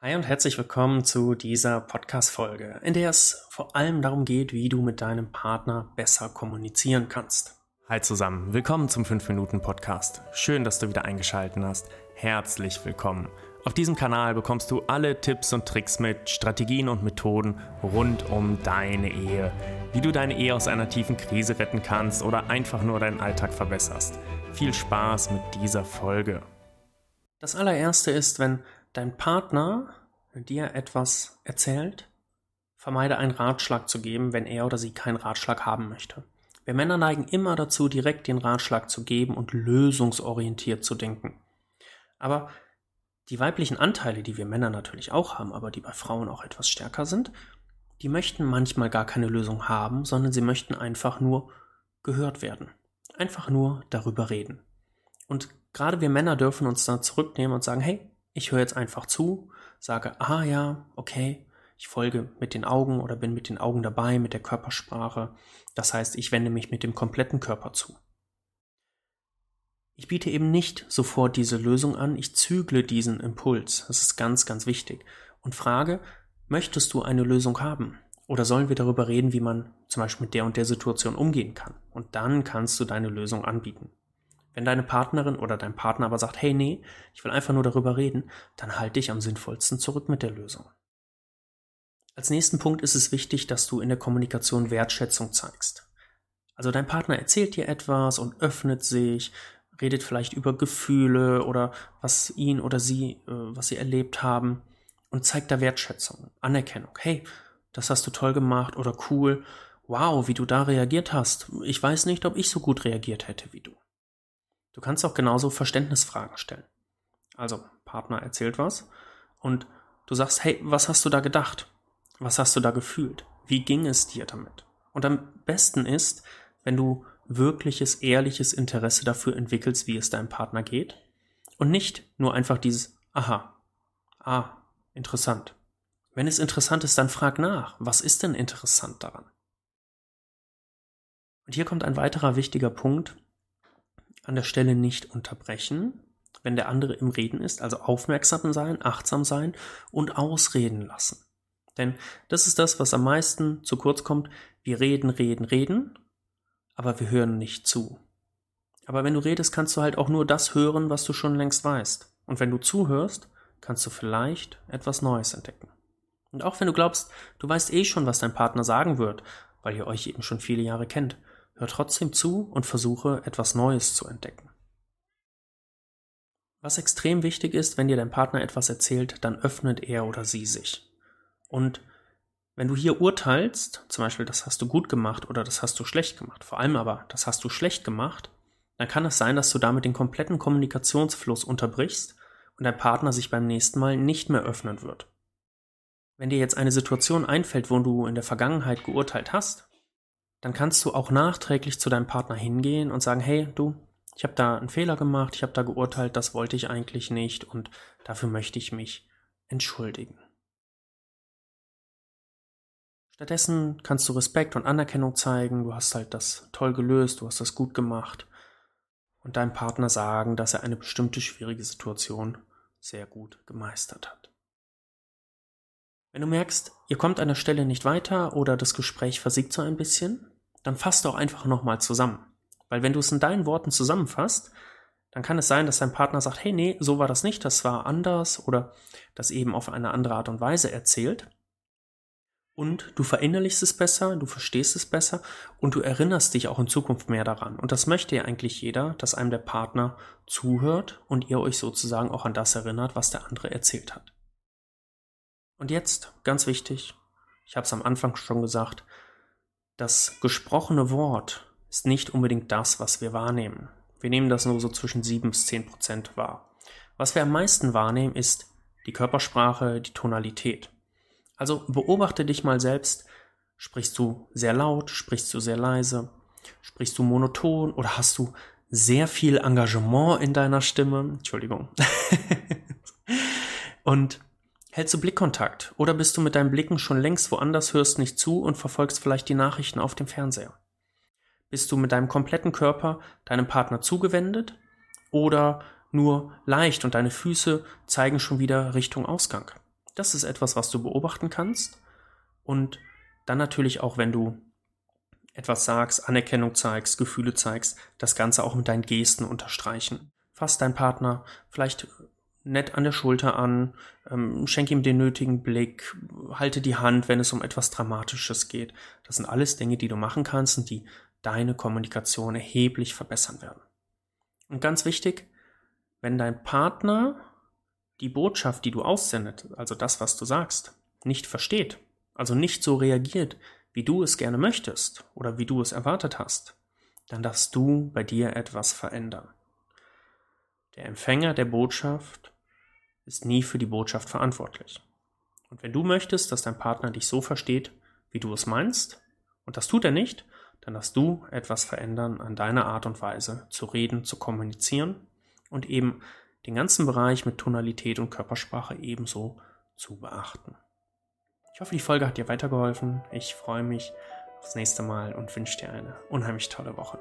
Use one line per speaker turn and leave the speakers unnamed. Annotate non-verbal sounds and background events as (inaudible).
Hi und herzlich willkommen zu dieser Podcast-Folge, in der es vor allem darum geht, wie du mit deinem Partner besser kommunizieren kannst. Hi zusammen, willkommen zum 5-Minuten-Podcast. Schön, dass du wieder eingeschaltet hast. Herzlich willkommen. Auf diesem Kanal bekommst du alle Tipps und Tricks mit, Strategien und Methoden rund um deine Ehe. Wie du deine Ehe aus einer tiefen Krise retten kannst oder einfach nur deinen Alltag verbesserst. Viel Spaß mit dieser Folge. Das allererste ist, wenn dein Partner dir etwas erzählt, vermeide einen Ratschlag zu geben, wenn er oder sie keinen Ratschlag haben möchte. Wir Männer neigen immer dazu, direkt den Ratschlag zu geben und lösungsorientiert zu denken. Aber die weiblichen Anteile, die wir Männer natürlich auch haben, aber die bei Frauen auch etwas stärker sind, die möchten manchmal gar keine Lösung haben, sondern sie möchten einfach nur gehört werden. Einfach nur darüber reden. Und gerade wir Männer dürfen uns da zurücknehmen und sagen, hey, ich höre jetzt einfach zu, sage, ah ja, okay, ich folge mit den Augen oder bin mit den Augen dabei, mit der Körpersprache. Das heißt, ich wende mich mit dem kompletten Körper zu. Ich biete eben nicht sofort diese Lösung an, ich zügle diesen Impuls. Das ist ganz, ganz wichtig. Und frage, möchtest du eine Lösung haben? Oder sollen wir darüber reden, wie man zum Beispiel mit der und der Situation umgehen kann? Und dann kannst du deine Lösung anbieten. Wenn deine Partnerin oder dein Partner aber sagt, hey, nee, ich will einfach nur darüber reden, dann halte dich am sinnvollsten zurück mit der Lösung. Als nächsten Punkt ist es wichtig, dass du in der Kommunikation Wertschätzung zeigst. Also dein Partner erzählt dir etwas und öffnet sich, redet vielleicht über Gefühle oder was ihn oder sie, äh, was sie erlebt haben und zeigt da Wertschätzung, Anerkennung. Hey, das hast du toll gemacht oder cool. Wow, wie du da reagiert hast. Ich weiß nicht, ob ich so gut reagiert hätte wie du. Du kannst auch genauso Verständnisfragen stellen. Also, Partner erzählt was und du sagst, hey, was hast du da gedacht? Was hast du da gefühlt? Wie ging es dir damit? Und am besten ist, wenn du wirkliches, ehrliches Interesse dafür entwickelst, wie es deinem Partner geht und nicht nur einfach dieses Aha, ah, interessant. Wenn es interessant ist, dann frag nach, was ist denn interessant daran? Und hier kommt ein weiterer wichtiger Punkt, an der Stelle nicht unterbrechen, wenn der andere im Reden ist, also aufmerksam sein, achtsam sein und ausreden lassen. Denn das ist das, was am meisten zu kurz kommt. Wir reden, reden, reden, aber wir hören nicht zu. Aber wenn du redest, kannst du halt auch nur das hören, was du schon längst weißt. Und wenn du zuhörst, kannst du vielleicht etwas Neues entdecken. Und auch wenn du glaubst, du weißt eh schon, was dein Partner sagen wird, weil ihr euch eben schon viele Jahre kennt, Hör trotzdem zu und versuche etwas Neues zu entdecken. Was extrem wichtig ist, wenn dir dein Partner etwas erzählt, dann öffnet er oder sie sich. Und wenn du hier urteilst, zum Beispiel, das hast du gut gemacht oder das hast du schlecht gemacht, vor allem aber, das hast du schlecht gemacht, dann kann es sein, dass du damit den kompletten Kommunikationsfluss unterbrichst und dein Partner sich beim nächsten Mal nicht mehr öffnen wird. Wenn dir jetzt eine Situation einfällt, wo du in der Vergangenheit geurteilt hast, dann kannst du auch nachträglich zu deinem Partner hingehen und sagen, hey, du, ich habe da einen Fehler gemacht, ich habe da geurteilt, das wollte ich eigentlich nicht und dafür möchte ich mich entschuldigen. Stattdessen kannst du Respekt und Anerkennung zeigen, du hast halt das toll gelöst, du hast das gut gemacht und deinem Partner sagen, dass er eine bestimmte schwierige Situation sehr gut gemeistert hat. Wenn du merkst, ihr kommt an der Stelle nicht weiter oder das Gespräch versiegt so ein bisschen, dann fasst doch einfach nochmal zusammen. Weil wenn du es in deinen Worten zusammenfasst, dann kann es sein, dass dein Partner sagt, hey, nee, so war das nicht, das war anders oder das eben auf eine andere Art und Weise erzählt. Und du verinnerlichst es besser, du verstehst es besser und du erinnerst dich auch in Zukunft mehr daran. Und das möchte ja eigentlich jeder, dass einem der Partner zuhört und ihr euch sozusagen auch an das erinnert, was der andere erzählt hat. Und jetzt, ganz wichtig, ich habe es am Anfang schon gesagt, das gesprochene Wort ist nicht unbedingt das, was wir wahrnehmen. Wir nehmen das nur so zwischen sieben bis zehn Prozent wahr. Was wir am meisten wahrnehmen, ist die Körpersprache, die Tonalität. Also beobachte dich mal selbst. Sprichst du sehr laut, sprichst du sehr leise, sprichst du monoton oder hast du sehr viel Engagement in deiner Stimme? Entschuldigung. (laughs) Und Hältst du Blickkontakt oder bist du mit deinen Blicken schon längst woanders, hörst nicht zu und verfolgst vielleicht die Nachrichten auf dem Fernseher? Bist du mit deinem kompletten Körper deinem Partner zugewendet oder nur leicht und deine Füße zeigen schon wieder Richtung Ausgang? Das ist etwas, was du beobachten kannst. Und dann natürlich auch, wenn du etwas sagst, Anerkennung zeigst, Gefühle zeigst, das Ganze auch mit deinen Gesten unterstreichen. Fass deinen Partner vielleicht nett an der Schulter an, ähm, schenk ihm den nötigen Blick, halte die Hand, wenn es um etwas Dramatisches geht. Das sind alles Dinge, die du machen kannst und die deine Kommunikation erheblich verbessern werden. Und ganz wichtig, wenn dein Partner die Botschaft, die du aussendet, also das, was du sagst, nicht versteht, also nicht so reagiert, wie du es gerne möchtest oder wie du es erwartet hast, dann darfst du bei dir etwas verändern. Der Empfänger der Botschaft ist nie für die Botschaft verantwortlich. Und wenn du möchtest, dass dein Partner dich so versteht, wie du es meinst, und das tut er nicht, dann darfst du etwas verändern an deiner Art und Weise zu reden, zu kommunizieren und eben den ganzen Bereich mit Tonalität und Körpersprache ebenso zu beachten. Ich hoffe, die Folge hat dir weitergeholfen. Ich freue mich aufs nächste Mal und wünsche dir eine unheimlich tolle Woche.